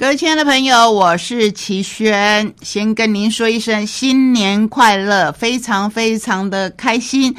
各位亲爱的朋友，我是齐轩，先跟您说一声新年快乐，非常非常的开心。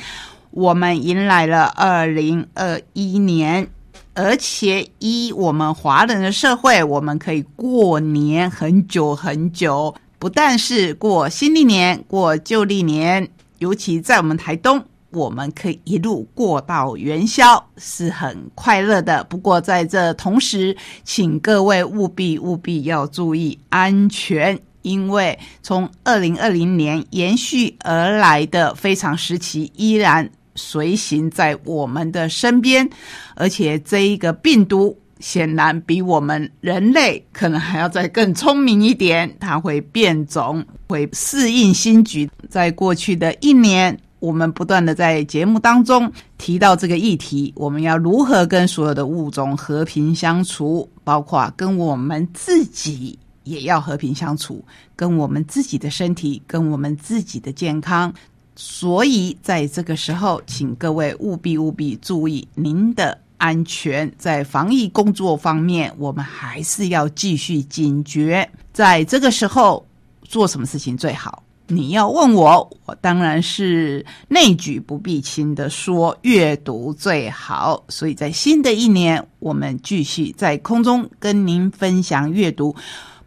我们迎来了二零二一年，而且一我们华人的社会，我们可以过年很久很久，不但是过新历年、过旧历年，尤其在我们台东。我们可以一路过到元宵，是很快乐的。不过在这同时，请各位务必务必要注意安全，因为从二零二零年延续而来的非常时期依然随行在我们的身边，而且这一个病毒显然比我们人类可能还要再更聪明一点，它会变种，会适应新局。在过去的一年。我们不断的在节目当中提到这个议题，我们要如何跟所有的物种和平相处，包括跟我们自己也要和平相处，跟我们自己的身体，跟我们自己的健康。所以在这个时候，请各位务必务必注意您的安全，在防疫工作方面，我们还是要继续警觉。在这个时候，做什么事情最好？你要问我，我当然是内举不避亲的说，阅读最好。所以在新的一年，我们继续在空中跟您分享阅读。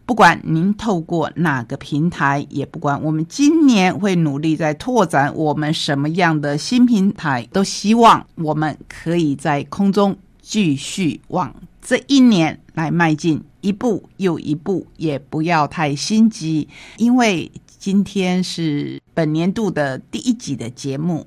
不管您透过哪个平台，也不管我们今年会努力在拓展我们什么样的新平台，都希望我们可以在空中继续往这一年来迈进一步又一步，也不要太心急，因为。今天是本年度的第一集的节目，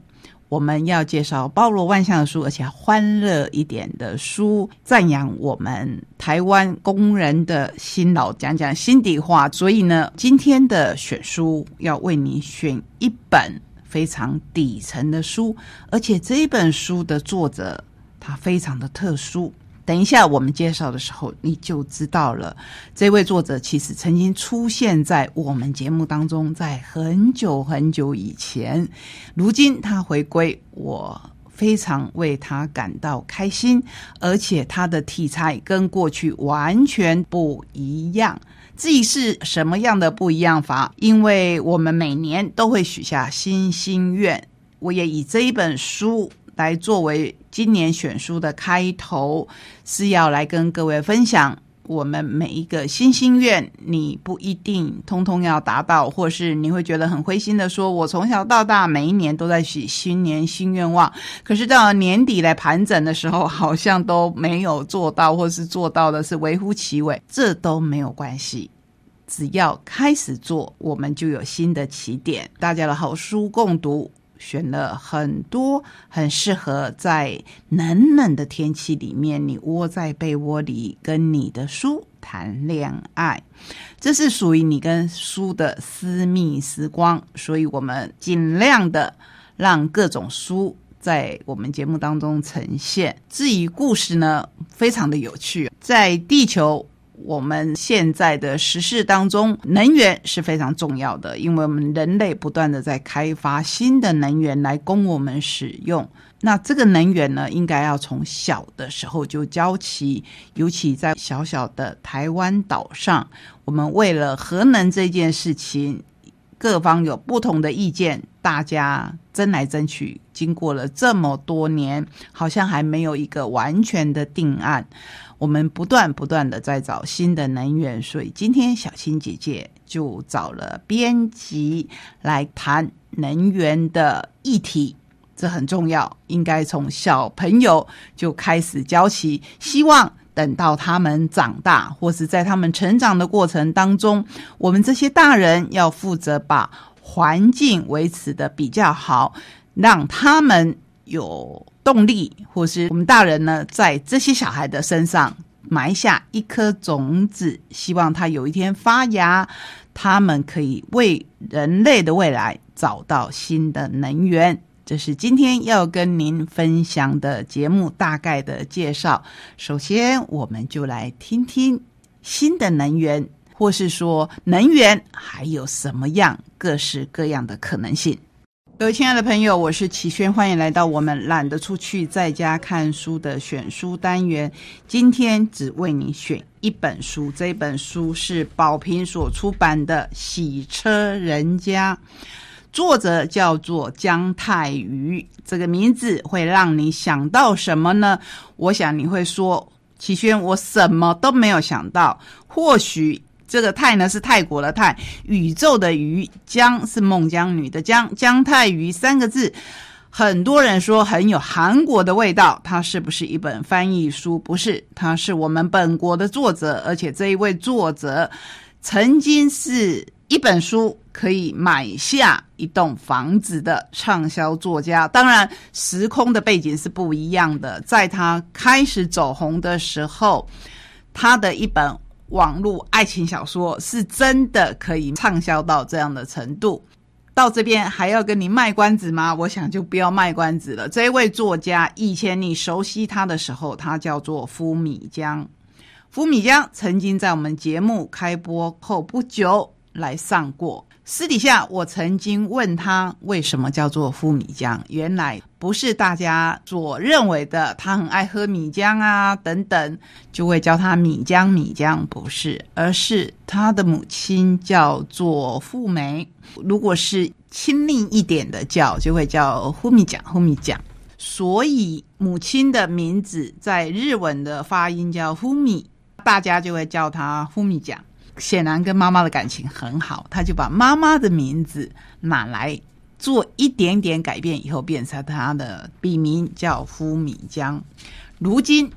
我们要介绍包罗万象的书，而且欢乐一点的书，赞扬我们台湾工人的辛劳，讲讲心底话。所以呢，今天的选书要为你选一本非常底层的书，而且这一本书的作者他非常的特殊。等一下，我们介绍的时候你就知道了。这位作者其实曾经出现在我们节目当中，在很久很久以前。如今他回归，我非常为他感到开心。而且他的题材跟过去完全不一样。至于是什么样的不一样法？因为我们每年都会许下新心愿，我也以这一本书。来作为今年选书的开头，是要来跟各位分享我们每一个新心愿。你不一定通通要达到，或是你会觉得很灰心的说：“我从小到大每一年都在许新年新愿望，可是到年底来盘整的时候，好像都没有做到，或是做到的是微乎其微。”这都没有关系，只要开始做，我们就有新的起点。大家的好书共读。选了很多很适合在冷冷的天气里面，你窝在被窝里跟你的书谈恋爱，这是属于你跟书的私密时光。所以我们尽量的让各种书在我们节目当中呈现。至于故事呢，非常的有趣，在地球。我们现在的时事当中，能源是非常重要的，因为我们人类不断的在开发新的能源来供我们使用。那这个能源呢，应该要从小的时候就教起，尤其在小小的台湾岛上，我们为了核能这件事情，各方有不同的意见，大家争来争去，经过了这么多年，好像还没有一个完全的定案。我们不断不断的在找新的能源，所以今天小青姐姐就找了编辑来谈能源的议题，这很重要，应该从小朋友就开始教起，希望等到他们长大，或是在他们成长的过程当中，我们这些大人要负责把环境维持的比较好，让他们有。动力，或是我们大人呢，在这些小孩的身上埋下一颗种子，希望他有一天发芽，他们可以为人类的未来找到新的能源。这是今天要跟您分享的节目大概的介绍。首先，我们就来听听新的能源，或是说能源还有什么样各式各样的可能性。各位亲爱的朋友，我是齐轩，欢迎来到我们懒得出去在家看书的选书单元。今天只为你选一本书，这本书是宝瓶所出版的《洗车人家》，作者叫做姜太瑜。这个名字会让你想到什么呢？我想你会说，齐轩，我什么都没有想到。或许。这个泰呢是泰国的泰，宇宙的宇，姜是孟姜女的姜，姜太瑜三个字，很多人说很有韩国的味道。它是不是一本翻译书？不是，它是我们本国的作者，而且这一位作者曾经是一本书可以买下一栋房子的畅销作家。当然，时空的背景是不一样的。在他开始走红的时候，他的一本。网络爱情小说是真的可以畅销到这样的程度，到这边还要跟你卖关子吗？我想就不要卖关子了。这位作家以前你熟悉他的时候，他叫做夫米江。夫米江曾经在我们节目开播后不久来上过。私底下，我曾经问他为什么叫做夫米浆，原来不是大家所认为的他很爱喝米浆啊等等，就会叫他米浆米浆，不是，而是他的母亲叫做富美。如果是亲昵一点的叫，就会叫夫米酱夫米酱。所以母亲的名字在日文的发音叫夫米，大家就会叫他夫米酱。显然跟妈妈的感情很好，他就把妈妈的名字拿来做一点点改变，以后变成他的笔名叫夫米江。如今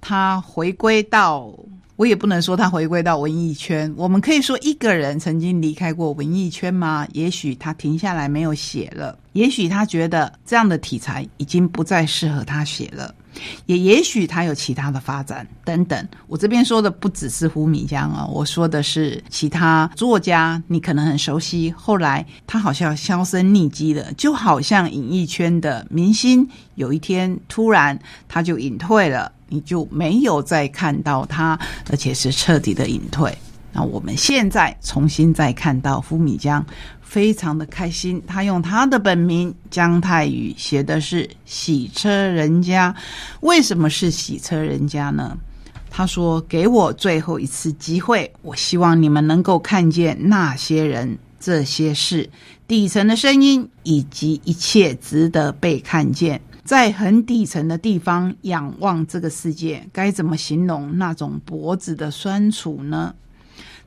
他回归到，我也不能说他回归到文艺圈，我们可以说一个人曾经离开过文艺圈吗？也许他停下来没有写了，也许他觉得这样的题材已经不再适合他写了。也也许他有其他的发展等等。我这边说的不只是胡米江啊，我说的是其他作家，你可能很熟悉。后来他好像销声匿迹了，就好像演艺圈的明星，有一天突然他就隐退了，你就没有再看到他，而且是彻底的隐退。那我们现在重新再看到胡米江。非常的开心，他用他的本名姜太宇写的是洗车人家。为什么是洗车人家呢？他说：“给我最后一次机会，我希望你们能够看见那些人、这些事、底层的声音，以及一切值得被看见。在很底层的地方仰望这个世界，该怎么形容那种脖子的酸楚呢？”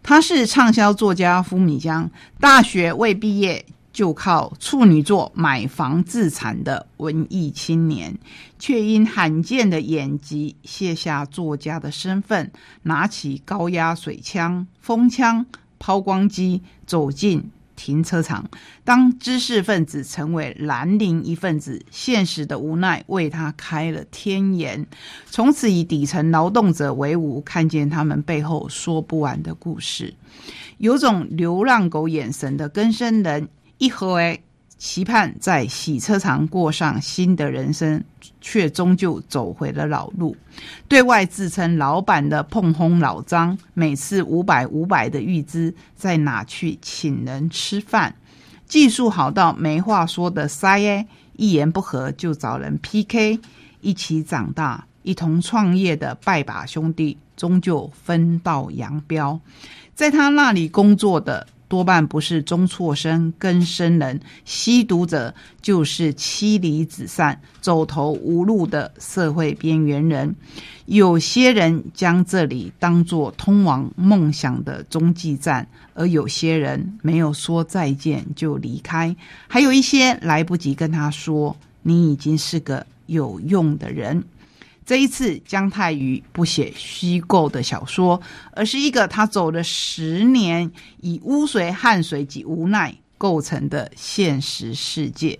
他是畅销作家伏米江，大学未毕业就靠处女座买房自产的文艺青年，却因罕见的眼疾卸下作家的身份，拿起高压水枪、风枪、抛光机走进。停车场，当知识分子成为蓝领一份子，现实的无奈为他开了天眼。从此以底层劳动者为伍，看见他们背后说不完的故事。有种流浪狗眼神的根生人，一回期盼在洗车场过上新的人生，却终究走回了老路。对外自称老板的碰轰老张，每次五百五百的预支，在哪去请人吃饭？技术好到没话说的塞耶，一言不合就找人 PK。一起长大、一同创业的拜把兄弟，终究分道扬镳。在他那里工作的。多半不是中辍生、根生人，吸毒者就是妻离子散、走投无路的社会边缘人。有些人将这里当作通往梦想的中继站，而有些人没有说再见就离开，还有一些来不及跟他说：“你已经是个有用的人。”这一次，姜太宇不写虚构的小说，而是一个他走了十年，以污水、汗水及无奈构成的现实世界。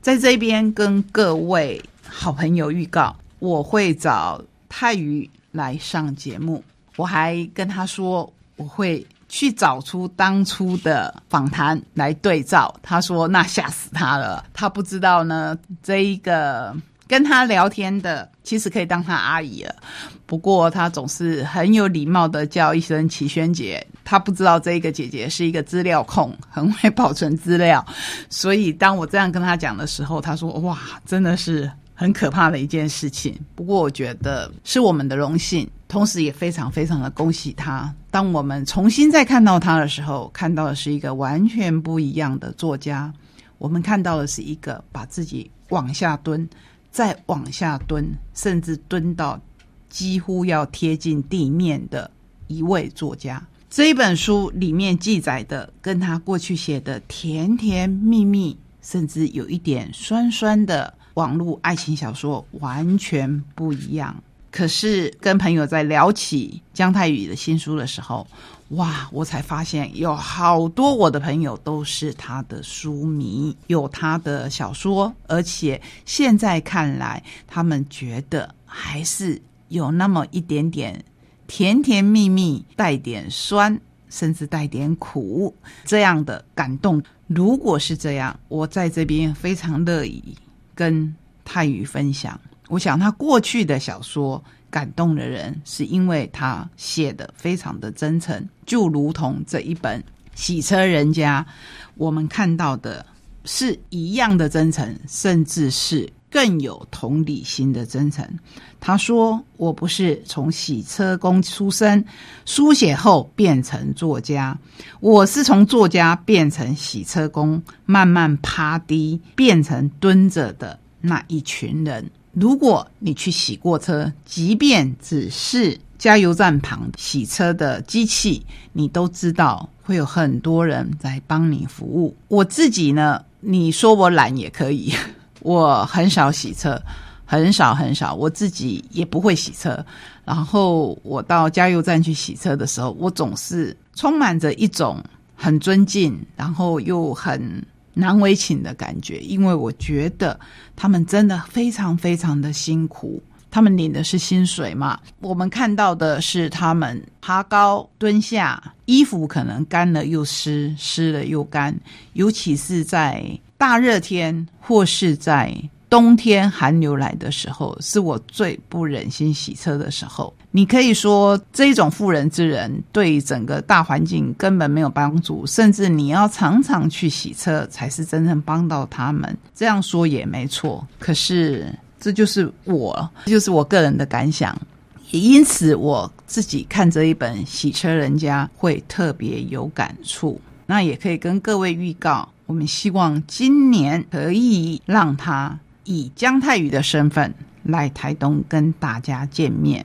在这边跟各位好朋友预告，我会找太宇来上节目。我还跟他说，我会去找出当初的访谈来对照。他说：“那吓死他了，他不知道呢，这一个。”跟他聊天的，其实可以当他阿姨了。不过他总是很有礼貌的叫一声齐萱姐。他不知道这个姐姐是一个资料控，很会保存资料，所以当我这样跟他讲的时候，他说：“哇，真的是很可怕的一件事情。”不过我觉得是我们的荣幸，同时也非常非常的恭喜他。当我们重新再看到他的时候，看到的是一个完全不一样的作家。我们看到的是一个把自己往下蹲，再往下蹲，甚至蹲到几乎要贴近地面的一位作家。这一本书里面记载的，跟他过去写的甜甜蜜蜜，甚至有一点酸酸的网络爱情小说完全不一样。可是跟朋友在聊起姜太宇的新书的时候，哇！我才发现有好多我的朋友都是他的书迷，有他的小说，而且现在看来，他们觉得还是有那么一点点甜甜蜜蜜，带点酸，甚至带点苦这样的感动。如果是这样，我在这边非常乐意跟泰宇分享。我想他过去的小说。感动的人是因为他写的非常的真诚，就如同这一本《洗车人家》，我们看到的是一样的真诚，甚至是更有同理心的真诚。他说：“我不是从洗车工出身，书写后变成作家，我是从作家变成洗车工，慢慢趴低变成蹲着的那一群人。”如果你去洗过车，即便只是加油站旁洗车的机器，你都知道会有很多人在帮你服务。我自己呢，你说我懒也可以，我很少洗车，很少很少，我自己也不会洗车。然后我到加油站去洗车的时候，我总是充满着一种很尊敬，然后又很。难为情的感觉，因为我觉得他们真的非常非常的辛苦。他们领的是薪水嘛？我们看到的是他们爬高蹲下，衣服可能干了又湿，湿了又干，尤其是在大热天或是在。冬天寒流来的时候，是我最不忍心洗车的时候。你可以说这种妇人之仁对整个大环境根本没有帮助，甚至你要常常去洗车才是真正帮到他们。这样说也没错，可是这就是我，这就是我个人的感想。也因此，我自己看这一本《洗车人家》会特别有感触。那也可以跟各位预告，我们希望今年可以让他。以姜太宇的身份来台东跟大家见面。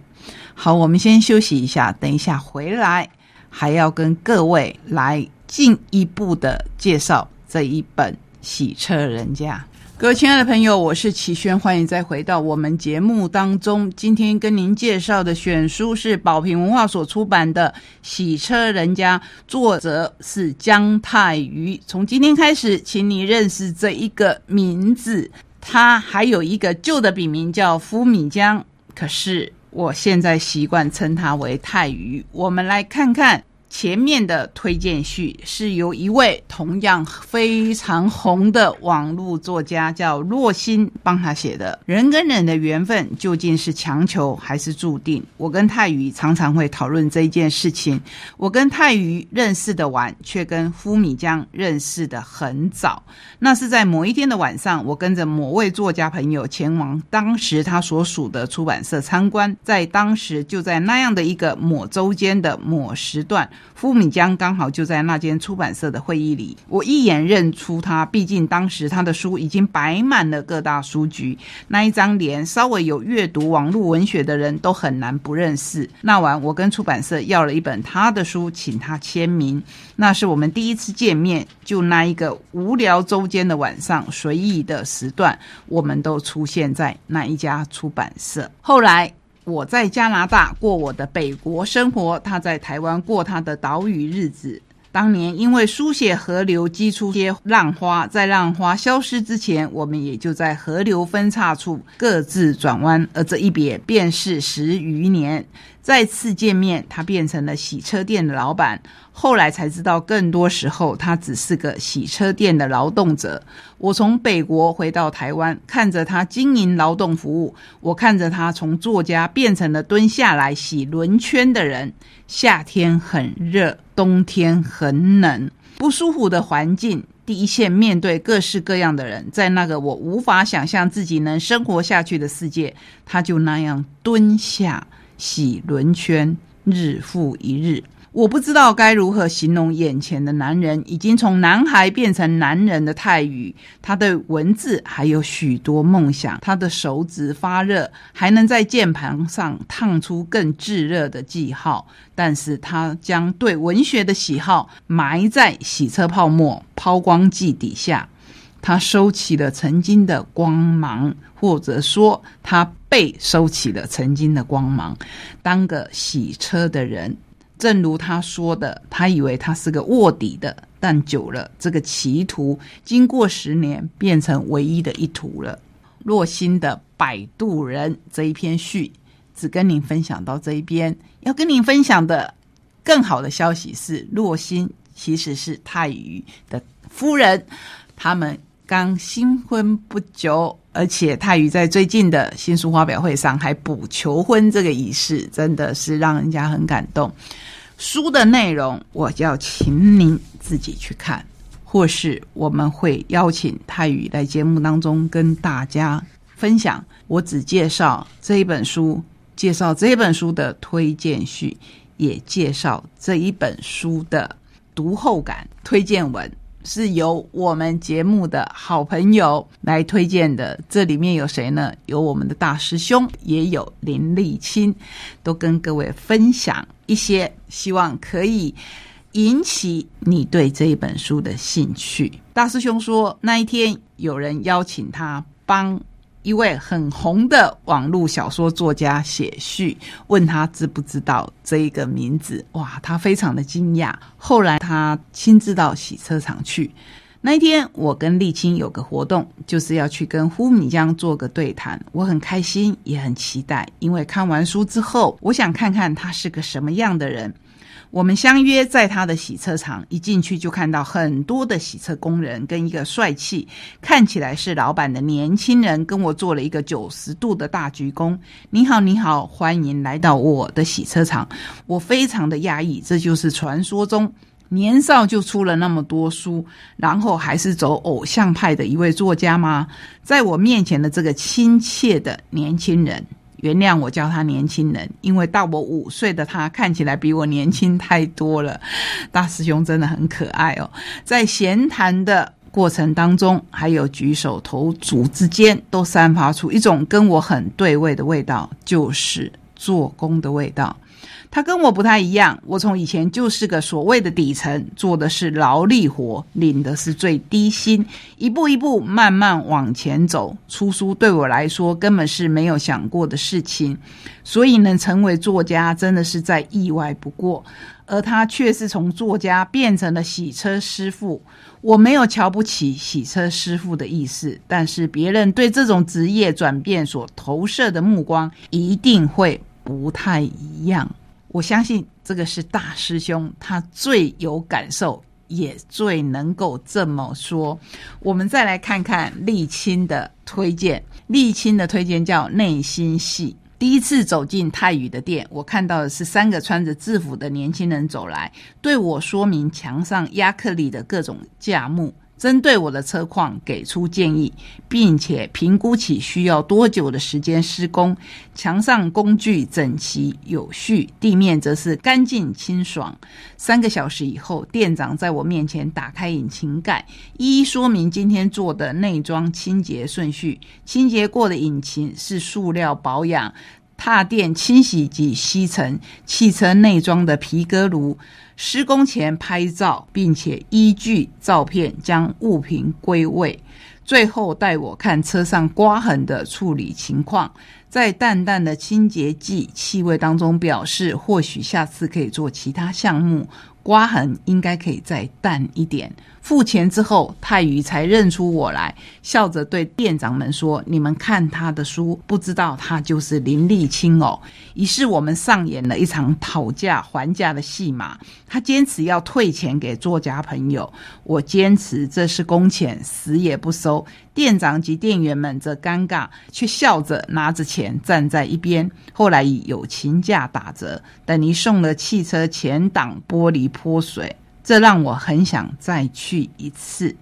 好，我们先休息一下，等一下回来还要跟各位来进一步的介绍这一本《洗车人家》。各位亲爱的朋友，我是齐轩，欢迎再回到我们节目当中。今天跟您介绍的选书是宝瓶文化所出版的《洗车人家》，作者是姜太宇。从今天开始，请你认识这一个名字。他还有一个旧的笔名叫夫敏江，可是我现在习惯称他为泰鱼。我们来看看。前面的推荐序是由一位同样非常红的网络作家叫洛心帮他写的。人跟人的缘分究竟是强求还是注定？我跟泰宇常常会讨论这一件事情。我跟泰宇认识的晚，却跟夫米江认识的很早。那是在某一天的晚上，我跟着某位作家朋友前往当时他所属的出版社参观，在当时就在那样的一个某周间的某时段。傅敏江刚好就在那间出版社的会议里，我一眼认出他。毕竟当时他的书已经摆满了各大书局，那一张连稍微有阅读网络文学的人都很难不认识。那晚，我跟出版社要了一本他的书，请他签名。那是我们第一次见面，就那一个无聊周间的晚上，随意的时段，我们都出现在那一家出版社。后来。我在加拿大过我的北国生活，他在台湾过他的岛屿日子。当年因为书写河流激出些浪花，在浪花消失之前，我们也就在河流分叉处各自转弯，而这一别便是十余年。再次见面，他变成了洗车店的老板。后来才知道，更多时候他只是个洗车店的劳动者。我从北国回到台湾，看着他经营劳动服务，我看着他从作家变成了蹲下来洗轮圈的人。夏天很热，冬天很冷，不舒服的环境。第一线面对各式各样的人，在那个我无法想象自己能生活下去的世界，他就那样蹲下洗轮圈，日复一日。我不知道该如何形容眼前的男人，已经从男孩变成男人的泰宇。他的文字还有许多梦想，他的手指发热，还能在键盘上烫出更炙热的记号。但是他将对文学的喜好埋在洗车泡沫抛光剂底下，他收起了曾经的光芒，或者说他被收起了曾经的光芒，当个洗车的人。正如他说的，他以为他是个卧底的，但久了，这个歧途经过十年，变成唯一的一途了。若心的《摆渡人》这一篇序，只跟您分享到这一边。要跟您分享的更好的消息是，若心其实是泰宇的夫人，他们刚新婚不久。而且泰宇在最近的新书发表会上还补求婚这个仪式，真的是让人家很感动。书的内容我要请您自己去看，或是我们会邀请泰宇来节目当中跟大家分享。我只介绍这一本书，介绍这一本书的推荐序，也介绍这一本书的读后感推荐文。是由我们节目的好朋友来推荐的，这里面有谁呢？有我们的大师兄，也有林立清，都跟各位分享一些，希望可以引起你对这一本书的兴趣。大师兄说，那一天有人邀请他帮。一位很红的网络小说作家写序，问他知不知道这一个名字？哇，他非常的惊讶。后来他亲自到洗车场去。那一天，我跟沥青有个活动，就是要去跟呼米江做个对谈。我很开心，也很期待，因为看完书之后，我想看看他是个什么样的人。我们相约在他的洗车场，一进去就看到很多的洗车工人跟一个帅气、看起来是老板的年轻人，跟我做了一个九十度的大鞠躬。你好，你好，欢迎来到我的洗车场。我非常的讶异，这就是传说中年少就出了那么多书，然后还是走偶像派的一位作家吗？在我面前的这个亲切的年轻人。原谅我叫他年轻人，因为到我五岁的他看起来比我年轻太多了。大师兄真的很可爱哦，在闲谈的过程当中，还有举手投足之间，都散发出一种跟我很对味的味道，就是做工的味道。他跟我不太一样，我从以前就是个所谓的底层，做的是劳力活，领的是最低薪，一步一步慢慢往前走。出书对我来说根本是没有想过的事情，所以能成为作家真的是再意外不过。而他却是从作家变成了洗车师傅。我没有瞧不起洗车师傅的意思，但是别人对这种职业转变所投射的目光一定会不太一样。我相信这个是大师兄，他最有感受，也最能够这么说。我们再来看看沥青的推荐，沥青的推荐叫内心戏。第一次走进泰宇的店，我看到的是三个穿着制服的年轻人走来，对我说明墙上亚克力的各种价目。针对我的车况给出建议，并且评估起需要多久的时间施工。墙上工具整齐有序，地面则是干净清爽。三个小时以后，店长在我面前打开引擎盖，一一说明今天做的内装清洁顺序。清洁过的引擎是塑料保养，踏垫清洗及吸尘，汽车内装的皮革炉。施工前拍照，并且依据照片将物品归位，最后带我看车上刮痕的处理情况。在淡淡的清洁剂气味当中表示，或许下次可以做其他项目。刮痕应该可以再淡一点。付钱之后，泰宇才认出我来，笑着对店长们说：“你们看他的书，不知道他就是林立清哦。”于是我们上演了一场讨价还价的戏码。他坚持要退钱给作家朋友，我坚持这是工钱，死也不收。店长及店员们则尴尬，却笑着拿着钱站在一边。后来以友情价打折，等于送了汽车前挡玻璃泼水。这让我很想再去一次。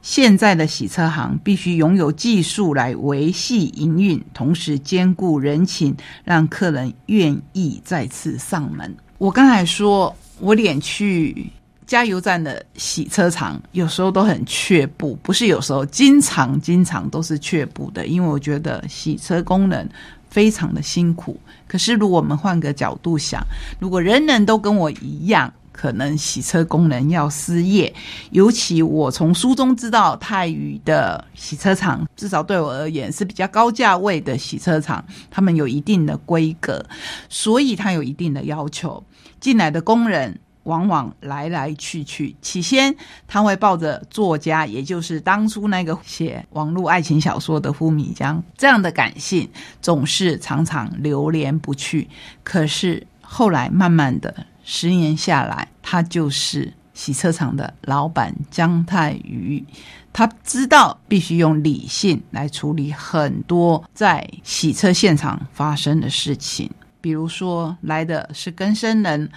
现在的洗车行必须拥有技术来维系营运，同时兼顾人情，让客人愿意再次上门。我刚才说，我连去加油站的洗车场，有时候都很却步，不是有时候，经常经常都是却步的，因为我觉得洗车工人非常的辛苦。可是，如果我们换个角度想，如果人人都跟我一样，可能洗车工人要失业，尤其我从书中知道，泰语的洗车厂至少对我而言是比较高价位的洗车厂，他们有一定的规格，所以他有一定的要求。进来的工人往往来来去去，起先他会抱着作家，也就是当初那个写网络爱情小说的呼米江这样的感性，总是常常流连不去。可是后来慢慢的。十年下来，他就是洗车厂的老板姜太宇。他知道必须用理性来处理很多在洗车现场发生的事情，比如说来的是更生人，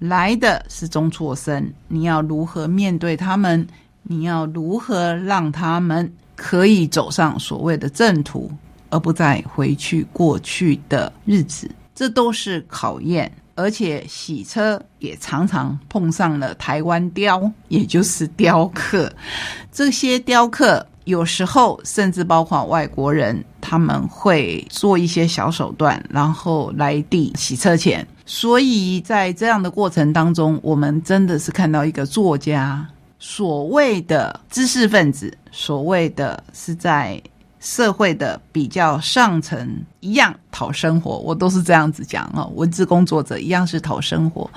来的是中辍生，你要如何面对他们？你要如何让他们可以走上所谓的正途，而不再回去过去的日子？这都是考验。而且洗车也常常碰上了台湾雕，也就是雕刻。这些雕刻有时候甚至包括外国人，他们会做一些小手段，然后来抵洗车钱。所以在这样的过程当中，我们真的是看到一个作家，所谓的知识分子，所谓的是在。社会的比较上层一样讨生活，我都是这样子讲哦。文字工作者一样是讨生活，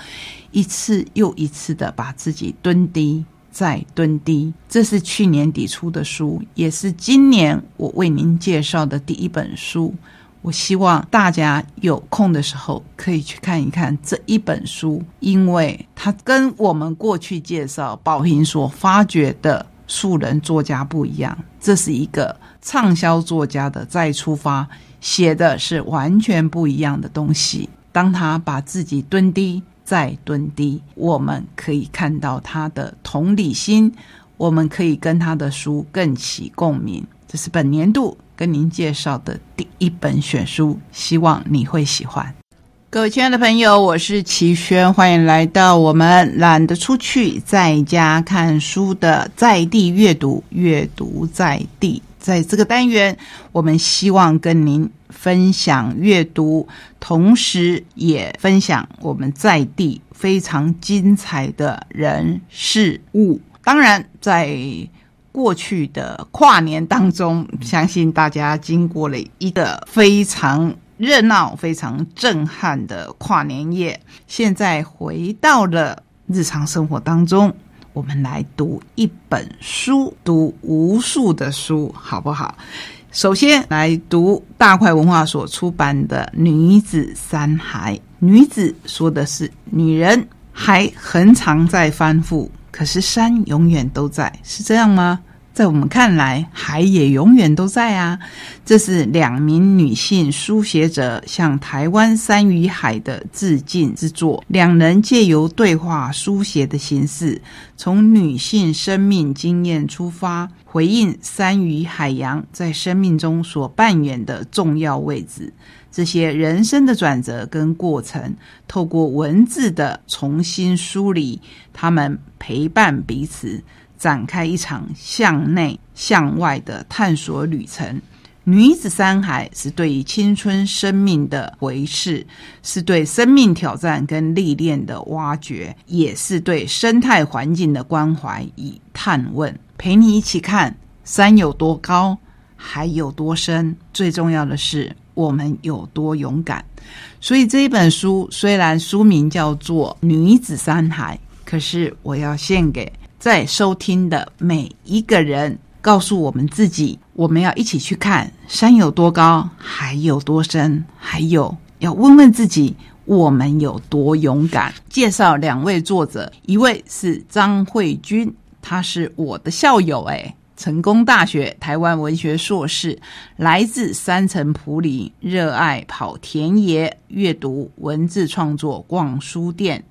一次又一次的把自己蹲低再蹲低。这是去年底出的书，也是今年我为您介绍的第一本书。我希望大家有空的时候可以去看一看这一本书，因为它跟我们过去介绍宝平所发掘的素人作家不一样。这是一个。畅销作家的再出发，写的是完全不一样的东西。当他把自己蹲低再蹲低，我们可以看到他的同理心，我们可以跟他的书更起共鸣。这是本年度跟您介绍的第一本选书，希望你会喜欢。各位亲爱的朋友，我是齐轩，欢迎来到我们懒得出去，在家看书的在地阅读，阅读在地。在这个单元，我们希望跟您分享阅读，同时也分享我们在地非常精彩的人事物。当然，在过去的跨年当中，相信大家经过了一个非常热闹、非常震撼的跨年夜。现在回到了日常生活当中。我们来读一本书，读无数的书，好不好？首先来读大块文化所出版的《女子山海》。女子说的是女人，还很常在翻覆，可是山永远都在，是这样吗？在我们看来，海也永远都在啊！这是两名女性书写者向台湾山与海的致敬之作。两人借由对话书写的形式，从女性生命经验出发，回应山与海洋在生命中所扮演的重要位置。这些人生的转折跟过程，透过文字的重新梳理，他们陪伴彼此。展开一场向内向外的探索旅程。女子山海是对于青春生命的回视，是对生命挑战跟历练的挖掘，也是对生态环境的关怀与探问。陪你一起看山有多高，海有多深。最重要的是，我们有多勇敢。所以这一本书虽然书名叫做《女子山海》，可是我要献给在收听的每一个人，告诉我们自己，我们要一起去看山有多高，海有多深，还有要问问自己，我们有多勇敢。介绍两位作者，一位是张慧君，他是我的校友，诶成功大学台湾文学硕士，来自三层埔里，热爱跑田野、阅读、文字创作、逛书店。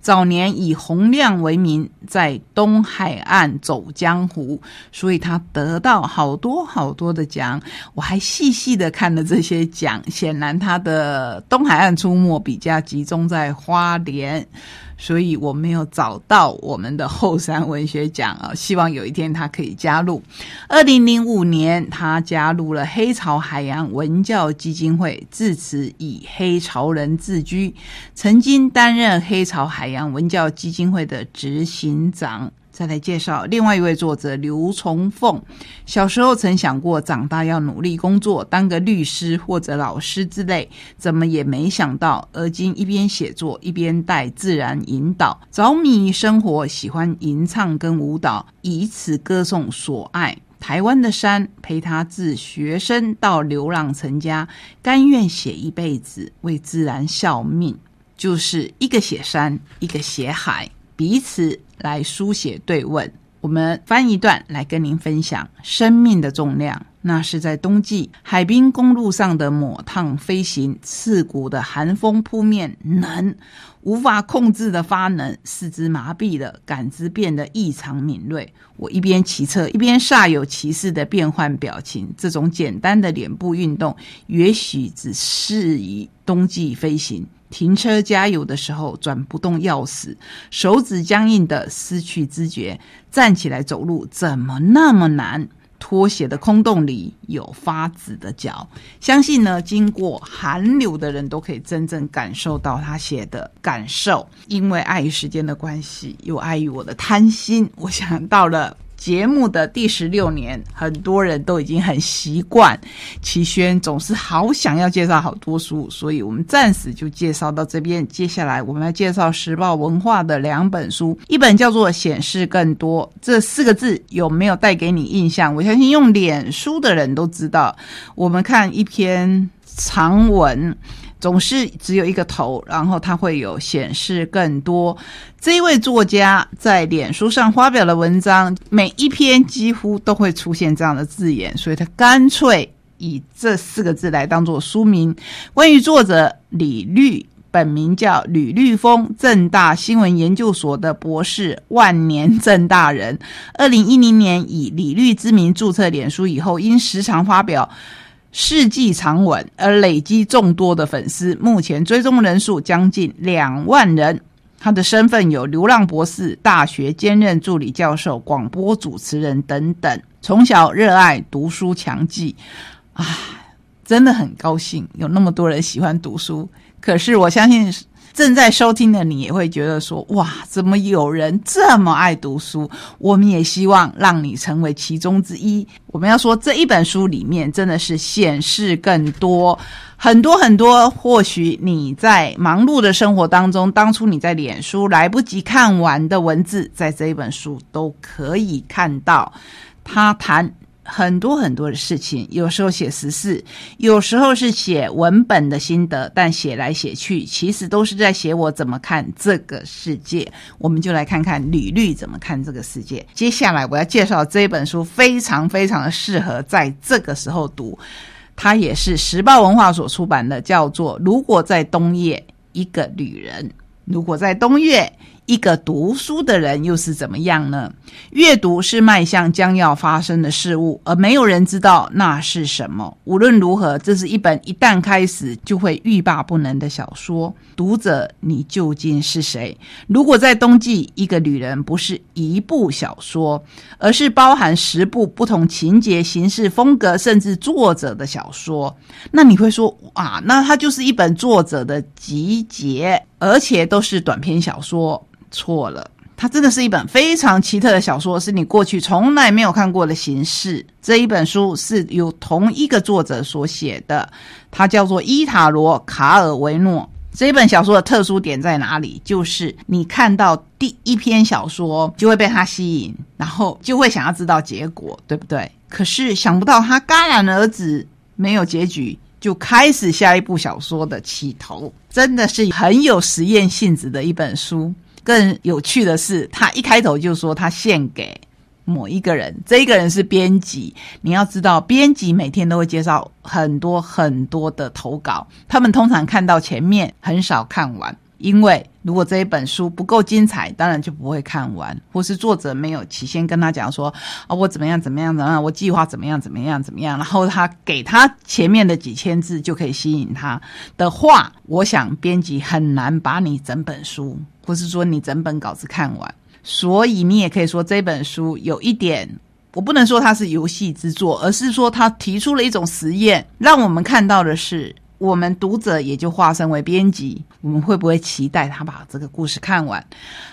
早年以洪亮为名，在东海岸走江湖，所以他得到好多好多的奖。我还细细的看了这些奖，显然他的东海岸出没比较集中在花莲。所以我没有找到我们的后山文学奖啊，希望有一天他可以加入。二零零五年，他加入了黑潮海洋文教基金会，自此以黑潮人自居，曾经担任黑潮海洋文教基金会的执行长。再来介绍另外一位作者刘崇凤。小时候曾想过长大要努力工作，当个律师或者老师之类，怎么也没想到，而今一边写作一边带自然引导，着迷生活，喜欢吟唱跟舞蹈，以此歌颂所爱台湾的山，陪他自学生到流浪成家，甘愿写一辈子为自然效命，就是一个写山，一个写海。彼此来书写对问，我们翻一段来跟您分享生命的重量。那是在冬季海滨公路上的抹烫飞行，刺骨的寒风扑面，冷无法控制的发冷，四肢麻痹了，感知变得异常敏锐。我一边骑车，一边煞有其事的变换表情。这种简单的脸部运动，也许只适宜冬季飞行。停车加油的时候转不动钥匙，手指僵硬的失去知觉。站起来走路怎么那么难？拖鞋的空洞里有发紫的脚。相信呢，经过寒流的人都可以真正感受到他写的感受。因为碍于时间的关系，又碍于我的贪心，我想到了。节目的第十六年，很多人都已经很习惯齐轩总是好想要介绍好多书，所以我们暂时就介绍到这边。接下来我们要介绍时报文化的两本书，一本叫做《显示更多》，这四个字有没有带给你印象？我相信用脸书的人都知道。我们看一篇长文。总是只有一个头，然后它会有显示更多。这一位作家在脸书上发表的文章，每一篇几乎都会出现这样的字眼，所以他干脆以这四个字来当做书名。关于作者李律，本名叫吕律峰，正大新闻研究所的博士，万年正大人。二零一零年以李律之名注册脸书以后，因时常发表。世纪长文而累积众多的粉丝，目前追踪人数将近两万人。他的身份有流浪博士、大学兼任助理教授、广播主持人等等。从小热爱读书，强记啊，真的很高兴有那么多人喜欢读书。可是我相信。正在收听的你也会觉得说：“哇，怎么有人这么爱读书？”我们也希望让你成为其中之一。我们要说这一本书里面真的是显示更多很多很多。或许你在忙碌的生活当中，当初你在脸书来不及看完的文字，在这一本书都可以看到。他谈。很多很多的事情，有时候写实事，有时候是写文本的心得，但写来写去，其实都是在写我怎么看这个世界。我们就来看看吕律怎么看这个世界。接下来我要介绍这本书，非常非常的适合在这个时候读。它也是时报文化所出版的，叫做《如果在冬夜，一个旅人》。如果在冬月。一个读书的人又是怎么样呢？阅读是迈向将要发生的事物，而没有人知道那是什么。无论如何，这是一本一旦开始就会欲罢不能的小说。读者，你究竟是谁？如果在冬季，一个旅人不是一部小说，而是包含十部不同情节、形式、风格，甚至作者的小说，那你会说啊，那它就是一本作者的集结，而且都是短篇小说。错了，它真的是一本非常奇特的小说，是你过去从来没有看过的形式。这一本书是由同一个作者所写的，它叫做伊塔罗·卡尔维诺。这一本小说的特殊点在哪里？就是你看到第一篇小说就会被它吸引，然后就会想要知道结果，对不对？可是想不到他戛然而止，没有结局，就开始下一部小说的起头，真的是很有实验性质的一本书。更有趣的是，他一开头就说他献给。某一个人，这一个人是编辑。你要知道，编辑每天都会介绍很多很多的投稿，他们通常看到前面，很少看完。因为如果这一本书不够精彩，当然就不会看完，或是作者没有起先跟他讲说啊，我怎么样怎么样怎么样，我计划怎么样怎么样怎么样，然后他给他前面的几千字就可以吸引他的话，我想编辑很难把你整本书，或是说你整本稿子看完。所以你也可以说这本书有一点，我不能说它是游戏之作，而是说他提出了一种实验，让我们看到的是，我们读者也就化身为编辑，我们会不会期待他把这个故事看完？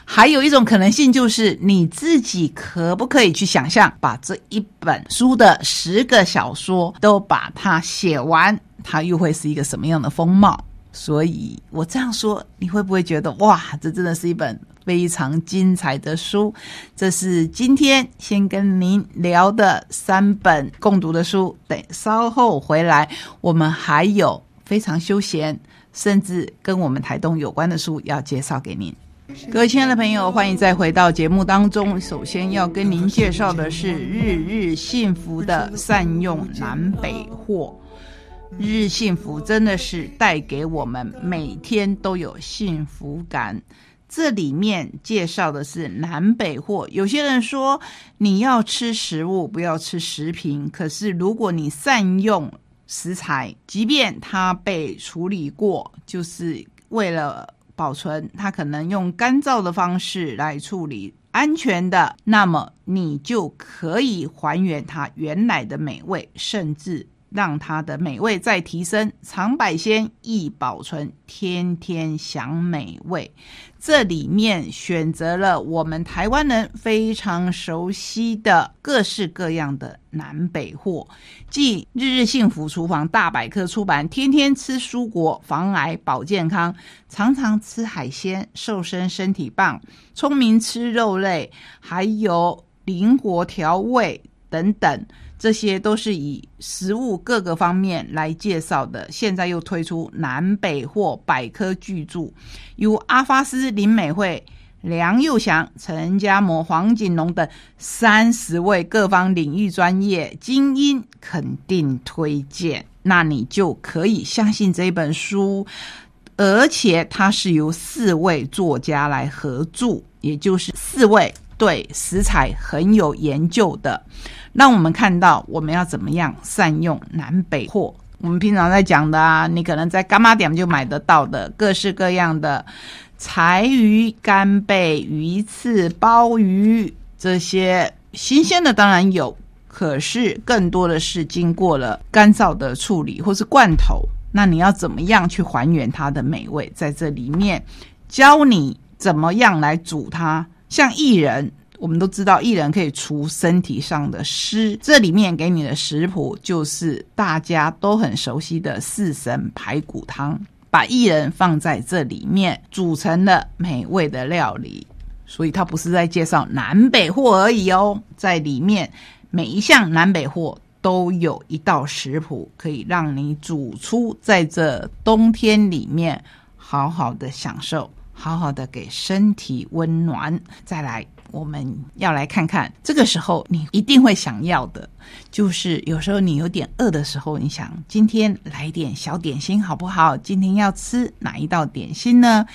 还有一种可能性就是，你自己可不可以去想象，把这一本书的十个小说都把它写完，它又会是一个什么样的风貌？所以我这样说，你会不会觉得哇，这真的是一本？非常精彩的书，这是今天先跟您聊的三本共读的书。等稍后回来，我们还有非常休闲，甚至跟我们台东有关的书要介绍给您。各位亲爱的朋友，欢迎再回到节目当中。首先要跟您介绍的是《日日幸福的善用南北货》。日日幸福真的是带给我们每天都有幸福感。这里面介绍的是南北货。有些人说你要吃食物，不要吃食品。可是如果你善用食材，即便它被处理过，就是为了保存，它可能用干燥的方式来处理，安全的，那么你就可以还原它原来的美味，甚至。让它的美味再提升，长百鲜，易保存，天天享美味。这里面选择了我们台湾人非常熟悉的各式各样的南北货，即《日日幸福厨房大百科》出版，天天吃蔬果防癌保健康，常常吃海鲜瘦身身体棒，聪明吃肉类，还有灵活调味等等。这些都是以食物各个方面来介绍的。现在又推出南北货百科巨著，由阿发斯、林美惠、梁佑祥、陈家模、黄锦龙等三十位各方领域专业精英肯定推荐，那你就可以相信这本书。而且它是由四位作家来合著，也就是四位对食材很有研究的。让我们看到我们要怎么样善用南北货。我们平常在讲的啊，你可能在干妈点就买得到的各式各样的柴鱼、干贝、鱼翅、鲍鱼这些新鲜的当然有，可是更多的是经过了干燥的处理或是罐头。那你要怎么样去还原它的美味？在这里面教你怎么样来煮它，像薏仁。我们都知道薏仁可以除身体上的湿，这里面给你的食谱就是大家都很熟悉的四神排骨汤，把薏仁放在这里面煮成了美味的料理，所以它不是在介绍南北货而已哦，在里面每一项南北货都有一道食谱，可以让你煮出在这冬天里面好好的享受，好好的给身体温暖，再来。我们要来看看，这个时候你一定会想要的，就是有时候你有点饿的时候，你想今天来点小点心好不好？今天要吃哪一道点心呢？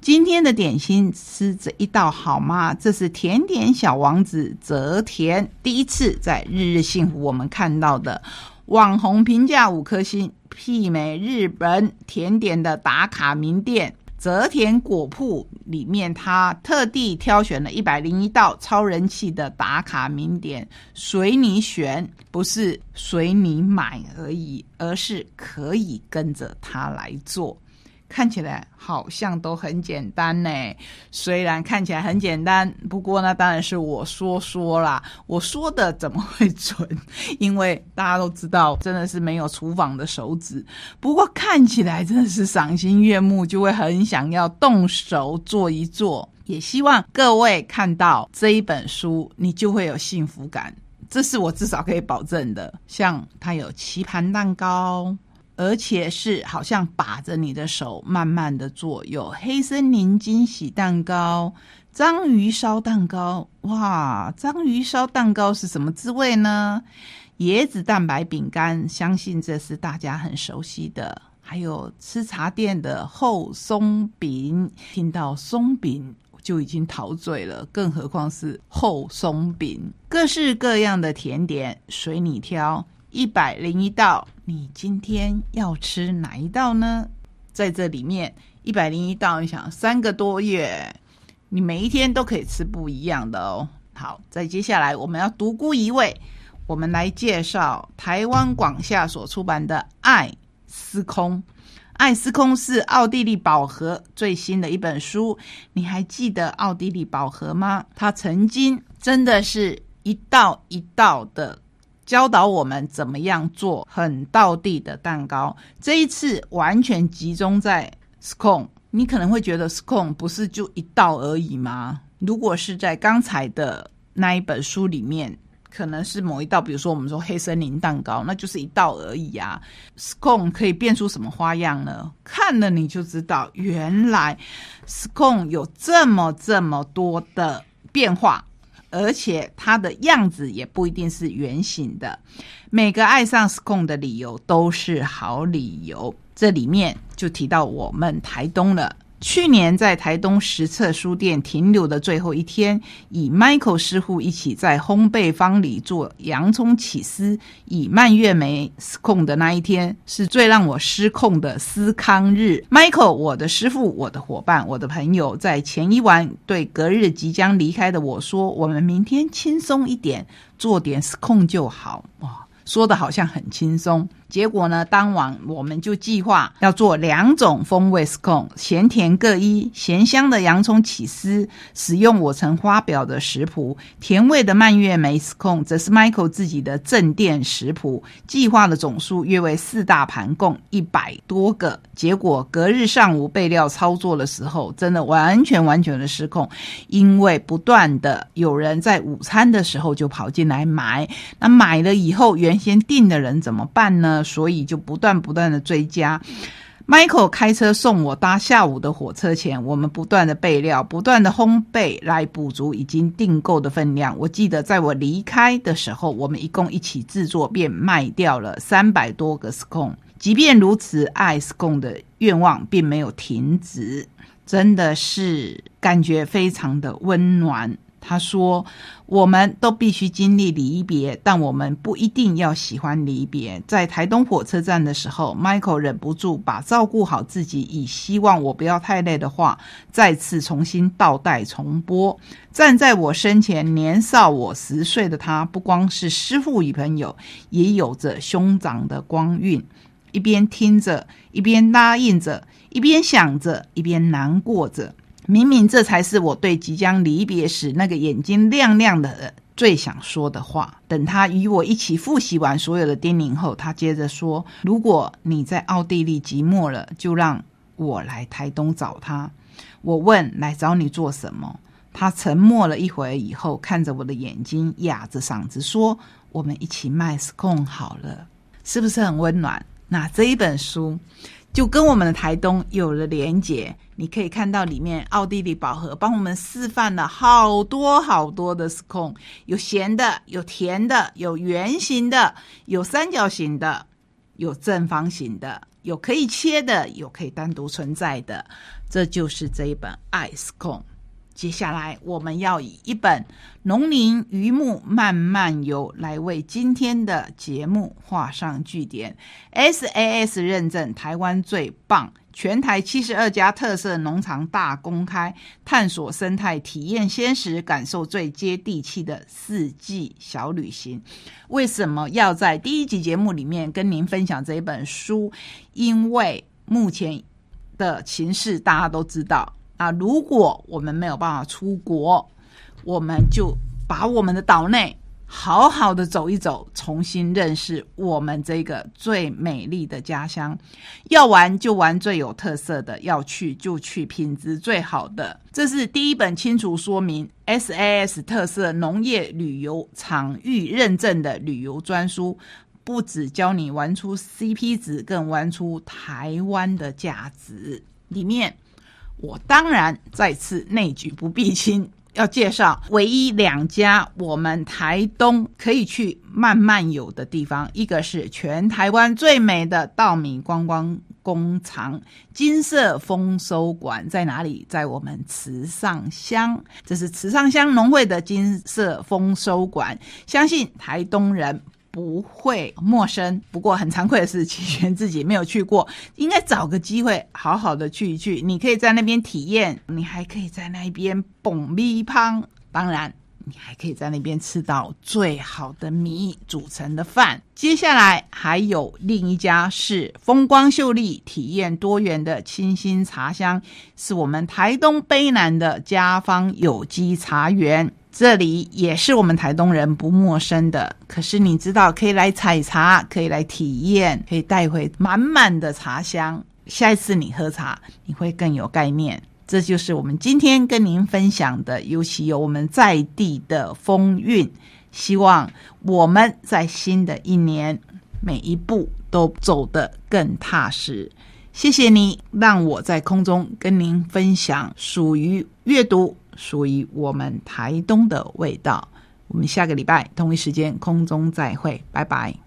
今天的点心吃这一道好吗？这是甜点小王子泽田第一次在日日幸福我们看到的网红评价五颗星，媲美日本甜点的打卡名店。泽田果铺里面，他特地挑选了一百零一道超人气的打卡名点，随你选，不是随你买而已，而是可以跟着他来做。看起来好像都很简单呢。虽然看起来很简单，不过那当然是我说说啦。我说的怎么会准？因为大家都知道，真的是没有厨房的手指。不过看起来真的是赏心悦目，就会很想要动手做一做。也希望各位看到这一本书，你就会有幸福感。这是我至少可以保证的。像它有棋盘蛋糕。而且是好像把着你的手慢慢的做，有黑森林惊喜蛋糕、章鱼烧蛋糕。哇，章鱼烧蛋糕是什么滋味呢？椰子蛋白饼干，相信这是大家很熟悉的。还有吃茶店的厚松饼，听到松饼就已经陶醉了，更何况是厚松饼。各式各样的甜点随你挑。一百零一道，你今天要吃哪一道呢？在这里面，一百零一道，你想三个多月，你每一天都可以吃不一样的哦。好，在接下来我们要独孤一位，我们来介绍台湾广夏所出版的《爱司空》。《爱司空》是奥地利宝盒最新的一本书。你还记得奥地利宝盒吗？它曾经真的是一道一道的。教导我们怎么样做很道地的蛋糕。这一次完全集中在 scone，你可能会觉得 scone 不是就一道而已吗？如果是在刚才的那一本书里面，可能是某一道，比如说我们说黑森林蛋糕，那就是一道而已啊。scone 可以变出什么花样呢？看了你就知道，原来 scone 有这么这么多的变化。而且它的样子也不一定是圆形的，每个爱上 scone 的理由都是好理由。这里面就提到我们台东了。去年在台东实测书店停留的最后一天，以 Michael 师傅一起在烘焙坊里做洋葱起司，以蔓越莓失控的那一天，是最让我失控的思康日。Michael，我的师傅，我的伙伴，我的朋友，在前一晚对隔日即将离开的我说：“我们明天轻松一点，做点失控就好。”哇！说的好像很轻松，结果呢？当晚我们就计划要做两种风味 sc 控咸甜各一。咸香的洋葱起司，使用我曾发表的食谱；甜味的蔓越莓 sc 控则是 Michael 自己的正店食谱。计划的总数约为四大盘，共一百多个。结果隔日上午备料操作的时候，真的完全完全的失控，因为不断的有人在午餐的时候就跑进来买，那买了以后原。先订的人怎么办呢？所以就不断不断的追加。Michael 开车送我搭下午的火车前，我们不断的备料，不断的烘焙来补足已经订购的分量。我记得在我离开的时候，我们一共一起制作便卖掉了三百多个 scone。即便如此，爱 scone 的愿望并没有停止，真的是感觉非常的温暖。他说：“我们都必须经历离别，但我们不一定要喜欢离别。”在台东火车站的时候，Michael 忍不住把照顾好自己，以希望我不要太累的话，再次重新倒带重播。站在我身前，年少我十岁的他，不光是师傅与朋友，也有着兄长的光晕。一边听着，一边答应着，一边想着，一边难过着。明明这才是我对即将离别时那个眼睛亮亮的最想说的话。等他与我一起复习完所有的叮咛后，他接着说：“如果你在奥地利寂寞了，就让我来台东找他。”我问：“来找你做什么？”他沉默了一会儿以后，看着我的眼睛，哑着嗓子说：“我们一起卖 scone 好了，是不是很温暖？”那这一本书。就跟我们的台东有了连结，你可以看到里面奥地利宝盒帮我们示范了好多好多的 scone，有咸的，有甜的，有圆形的，有三角形的，有正方形的，有可以切的，有可以单独存在的，这就是这一本爱 scone。接下来，我们要以一本《农林渔牧慢慢游》来为今天的节目画上句点。SAS 认证台湾最棒，全台七十二家特色农场大公开，探索生态，体验鲜食，感受最接地气的四季小旅行。为什么要在第一集节目里面跟您分享这一本书？因为目前。的情势大家都知道。啊，如果我们没有办法出国，我们就把我们的岛内好好的走一走，重新认识我们这个最美丽的家乡。要玩就玩最有特色的，要去就去品质最好的。这是第一本清楚说明 SAS 特色农业旅游场域认证的旅游专书，不只教你玩出 CP 值，更玩出台湾的价值。里面。我当然再次内举不避亲，要介绍唯一两家我们台东可以去慢慢游的地方，一个是全台湾最美的稻米观光工厂金色丰收馆，在哪里？在我们慈上乡，这是慈上乡农会的金色丰收馆，相信台东人。不会陌生，不过很惭愧的是，齐全自己没有去过，应该找个机会好好的去一去。你可以在那边体验，你还可以在那边蹦米汤，当然你还可以在那边吃到最好的米煮成的饭。接下来还有另一家是风光秀丽、体验多元的清新茶香，是我们台东卑南的家方有机茶园。这里也是我们台东人不陌生的，可是你知道可以来采茶，可以来体验，可以带回满满的茶香。下一次你喝茶，你会更有概念。这就是我们今天跟您分享的，尤其有我们在地的风韵。希望我们在新的一年每一步都走得更踏实。谢谢你让我在空中跟您分享属于阅读。属于我们台东的味道。我们下个礼拜同一时间空中再会，拜拜。